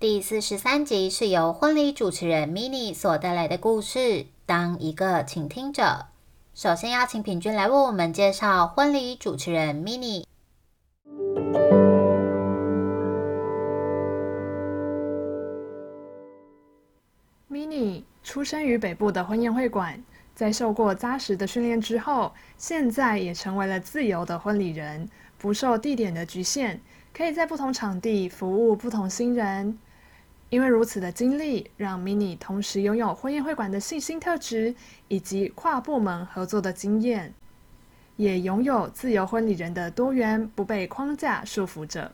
第四十三集是由婚礼主持人 Mini 所带来的故事。当一个倾听者，首先邀请品君来为我们介绍婚礼主持人 Mini。Mini 出生于北部的婚宴会馆，在受过扎实的训练之后，现在也成为了自由的婚礼人，不受地点的局限，可以在不同场地服务不同新人。因为如此的经历，让 Mini 同时拥有婚宴会馆的细心特质，以及跨部门合作的经验，也拥有自由婚礼人的多元，不被框架束缚着。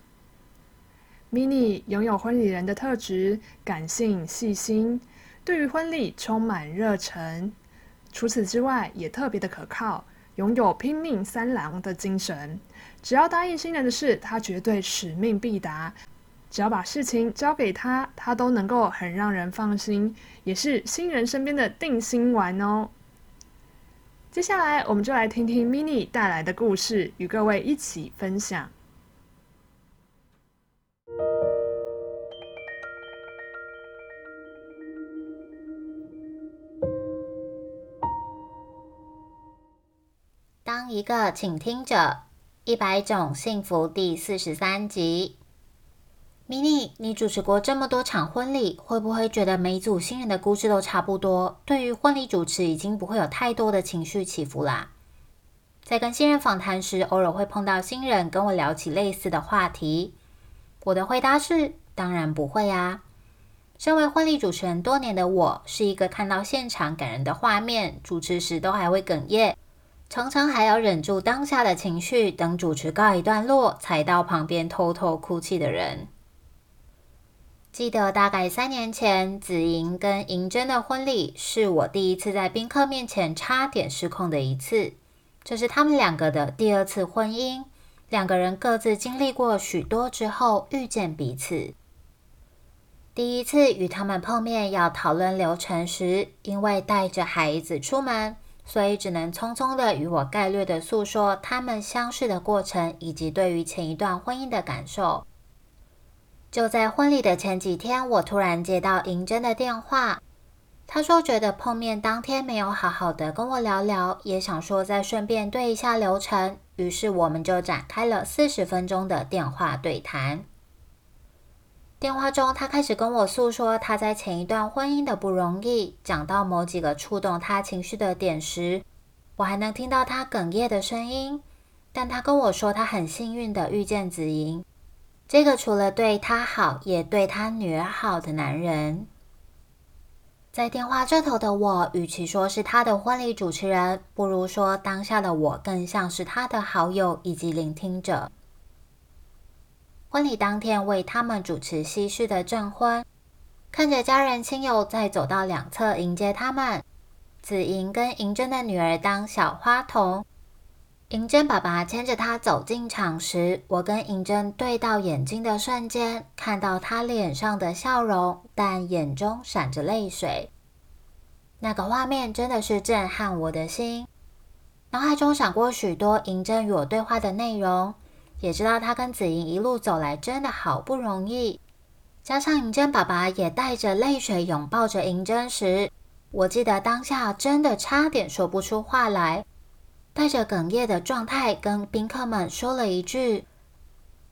Mini 拥有婚礼人的特质，感性细心，对于婚礼充满热忱。除此之外，也特别的可靠，拥有拼命三郎的精神。只要答应新人的事，他绝对使命必达。只要把事情交给他，他都能够很让人放心，也是新人身边的定心丸哦。接下来，我们就来听听 Mini 带来的故事，与各位一起分享。当一个倾听者，一百种幸福第四十三集。Mini，你主持过这么多场婚礼，会不会觉得每组新人的故事都差不多？对于婚礼主持，已经不会有太多的情绪起伏啦。在跟新人访谈时，偶尔会碰到新人跟我聊起类似的话题。我的回答是：当然不会啊。身为婚礼主持人多年的我，是一个看到现场感人的画面，主持时都还会哽咽，常常还要忍住当下的情绪，等主持告一段落，才到旁边偷偷哭泣的人。记得大概三年前，紫莹跟银珍的婚礼是我第一次在宾客面前差点失控的一次。这是他们两个的第二次婚姻，两个人各自经历过许多之后遇见彼此。第一次与他们碰面要讨论流程时，因为带着孩子出门，所以只能匆匆的与我概略的诉说他们相识的过程，以及对于前一段婚姻的感受。就在婚礼的前几天，我突然接到银珍的电话。她说觉得碰面当天没有好好的跟我聊聊，也想说再顺便对一下流程。于是我们就展开了四十分钟的电话对谈。电话中，她开始跟我诉说她在前一段婚姻的不容易。讲到某几个触动她情绪的点时，我还能听到她哽咽的声音。但她跟我说，她很幸运的遇见子莹。这个除了对他好，也对他女儿好的男人，在电话这头的我，与其说是他的婚礼主持人，不如说当下的我更像是他的好友以及聆听者。婚礼当天，为他们主持西式的证婚，看着家人亲友在走到两侧迎接他们，子莹跟银珍的女儿当小花童。银针爸爸牵着他走进场时，我跟银针对到眼睛的瞬间，看到他脸上的笑容，但眼中闪着泪水。那个画面真的是震撼我的心。脑海中闪过许多银针与我对话的内容，也知道他跟子莹一路走来真的好不容易。加上银针爸爸也带着泪水拥抱着银针时，我记得当下真的差点说不出话来。带着哽咽的状态，跟宾客们说了一句：“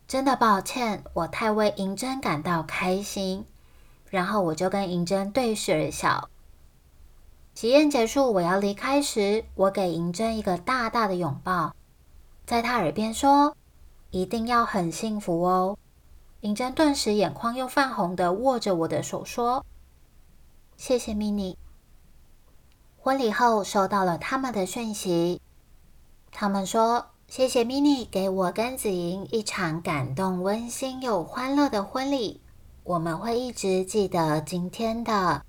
真的抱歉，我太为银针感到开心。”然后我就跟银针对视而笑。喜宴结束，我要离开时，我给银针一个大大的拥抱，在他耳边说：“一定要很幸福哦。”银针顿时眼眶又泛红的握着我的手说：“谢谢 mini。”婚礼后收到了他们的讯息。他们说：“谢谢 mini 给我跟子莹一场感动、温馨又欢乐的婚礼。我们会一直记得今天的。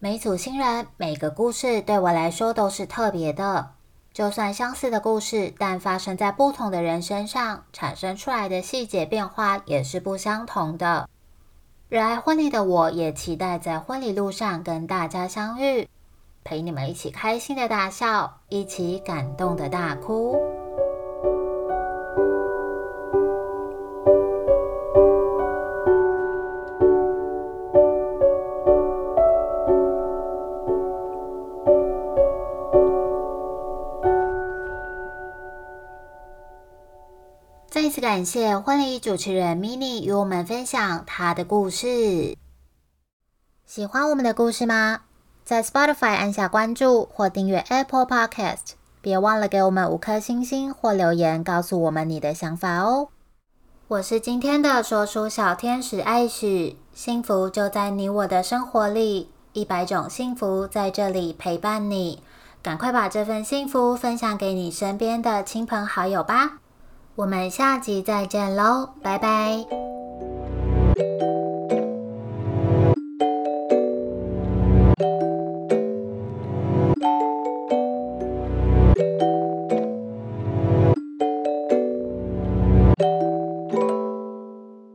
每组新人，每个故事对我来说都是特别的。就算相似的故事，但发生在不同的人身上，产生出来的细节变化也是不相同的。热爱婚礼的我，也期待在婚礼路上跟大家相遇，陪你们一起开心的大笑，一起感动的大哭。再次感谢婚礼主持人 Mini 与我们分享她的故事。喜欢我们的故事吗？在 Spotify 按下关注或订阅 Apple Podcast，别忘了给我们五颗星星或留言，告诉我们你的想法哦。我是今天的说书小天使艾许，幸福就在你我的生活里，一百种幸福在这里陪伴你。赶快把这份幸福分享给你身边的亲朋好友吧。我们下集再见喽，拜拜。